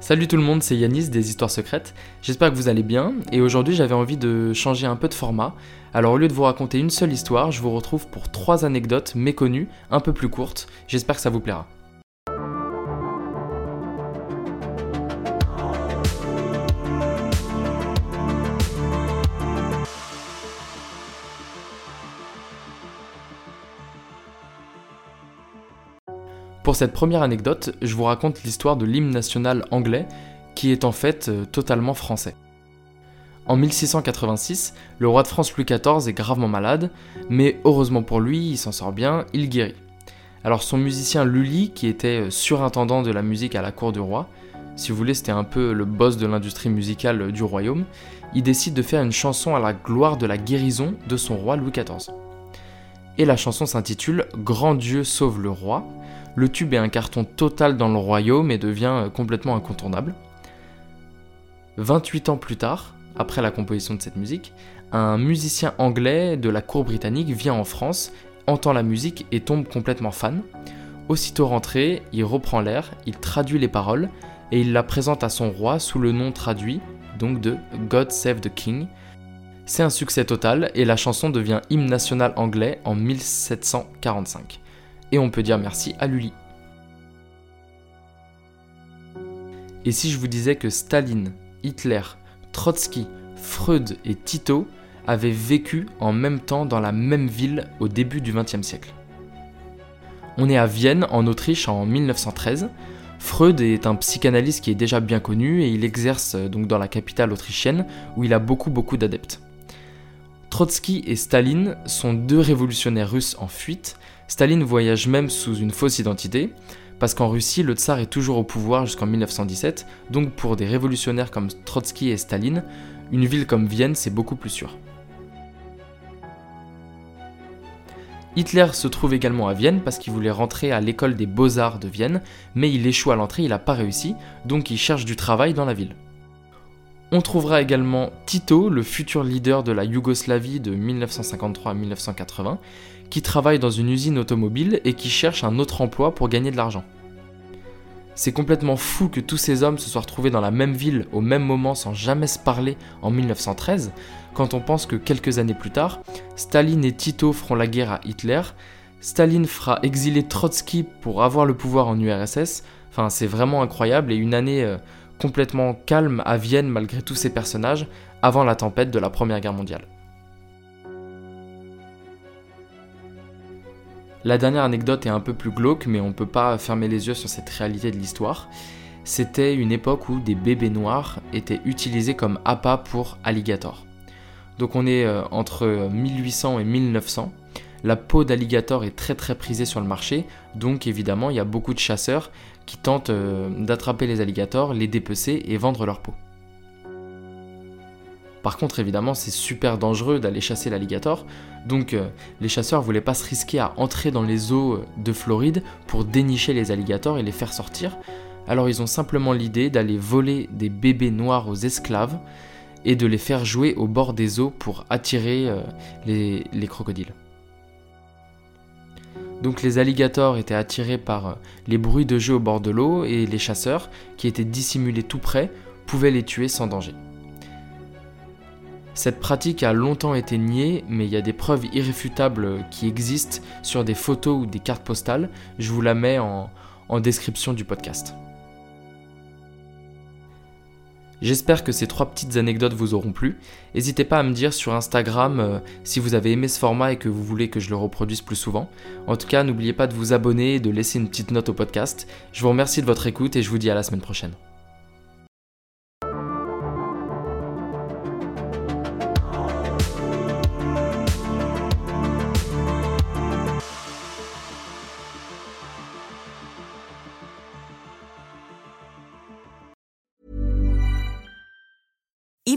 Salut tout le monde, c'est Yanis des Histoires Secrètes. J'espère que vous allez bien et aujourd'hui j'avais envie de changer un peu de format. Alors au lieu de vous raconter une seule histoire, je vous retrouve pour trois anecdotes méconnues, un peu plus courtes. J'espère que ça vous plaira. Pour cette première anecdote, je vous raconte l'histoire de l'hymne national anglais, qui est en fait euh, totalement français. En 1686, le roi de France Louis XIV est gravement malade, mais heureusement pour lui, il s'en sort bien, il guérit. Alors son musicien Lully, qui était euh, surintendant de la musique à la cour du roi, si vous voulez c'était un peu le boss de l'industrie musicale euh, du royaume, il décide de faire une chanson à la gloire de la guérison de son roi Louis XIV. Et la chanson s'intitule Grand Dieu sauve le roi, le tube est un carton total dans le royaume et devient euh, complètement incontournable. 28 ans plus tard, après la composition de cette musique, un musicien anglais de la cour britannique vient en France, entend la musique et tombe complètement fan. Aussitôt rentré, il reprend l'air, il traduit les paroles et il la présente à son roi sous le nom traduit, donc de God Save the King. C'est un succès total et la chanson devient hymne national anglais en 1745 et on peut dire merci à Lully. Et si je vous disais que Staline, Hitler, Trotsky, Freud et Tito avaient vécu en même temps dans la même ville au début du XXe siècle? On est à Vienne, en Autriche, en 1913. Freud est un psychanalyste qui est déjà bien connu et il exerce euh, donc dans la capitale autrichienne où il a beaucoup beaucoup d'adeptes. Trotsky et Staline sont deux révolutionnaires russes en fuite Staline voyage même sous une fausse identité, parce qu'en Russie, le tsar est toujours au pouvoir jusqu'en 1917, donc pour des révolutionnaires comme Trotsky et Staline, une ville comme Vienne, c'est beaucoup plus sûr. Hitler se trouve également à Vienne parce qu'il voulait rentrer à l'école des beaux-arts de Vienne, mais il échoue à l'entrée, il n'a pas réussi, donc il cherche du travail dans la ville. On trouvera également Tito, le futur leader de la Yougoslavie de 1953 à 1980, qui travaille dans une usine automobile et qui cherche un autre emploi pour gagner de l'argent. C'est complètement fou que tous ces hommes se soient retrouvés dans la même ville au même moment sans jamais se parler en 1913, quand on pense que quelques années plus tard, Staline et Tito feront la guerre à Hitler, Staline fera exiler Trotsky pour avoir le pouvoir en URSS, enfin c'est vraiment incroyable et une année euh, complètement calme à Vienne malgré tous ces personnages avant la tempête de la Première Guerre mondiale. La dernière anecdote est un peu plus glauque, mais on ne peut pas fermer les yeux sur cette réalité de l'histoire. C'était une époque où des bébés noirs étaient utilisés comme appât pour alligator. Donc on est euh, entre 1800 et 1900. La peau d'alligator est très très prisée sur le marché, donc évidemment il y a beaucoup de chasseurs qui tentent euh, d'attraper les alligators, les dépecer et vendre leur peau. Par contre, évidemment, c'est super dangereux d'aller chasser l'alligator, donc euh, les chasseurs voulaient pas se risquer à entrer dans les eaux de Floride pour dénicher les alligators et les faire sortir. Alors ils ont simplement l'idée d'aller voler des bébés noirs aux esclaves et de les faire jouer au bord des eaux pour attirer euh, les crocodiles. Donc les alligators étaient attirés par euh, les bruits de jeu au bord de l'eau et les chasseurs, qui étaient dissimulés tout près, pouvaient les tuer sans danger. Cette pratique a longtemps été niée, mais il y a des preuves irréfutables qui existent sur des photos ou des cartes postales. Je vous la mets en, description du podcast. J'espère que ces trois petites anecdotes vous auront plu. N'hésitez pas à me dire sur Instagram euh, si vous avez aimé ce format et que vous voulez que je le reproduise plus souvent. En tout cas, n'oubliez pas de vous abonner et de laisser une petite note au podcast. Je vous remercie de votre écoute et je vous dis à la semaine prochaine.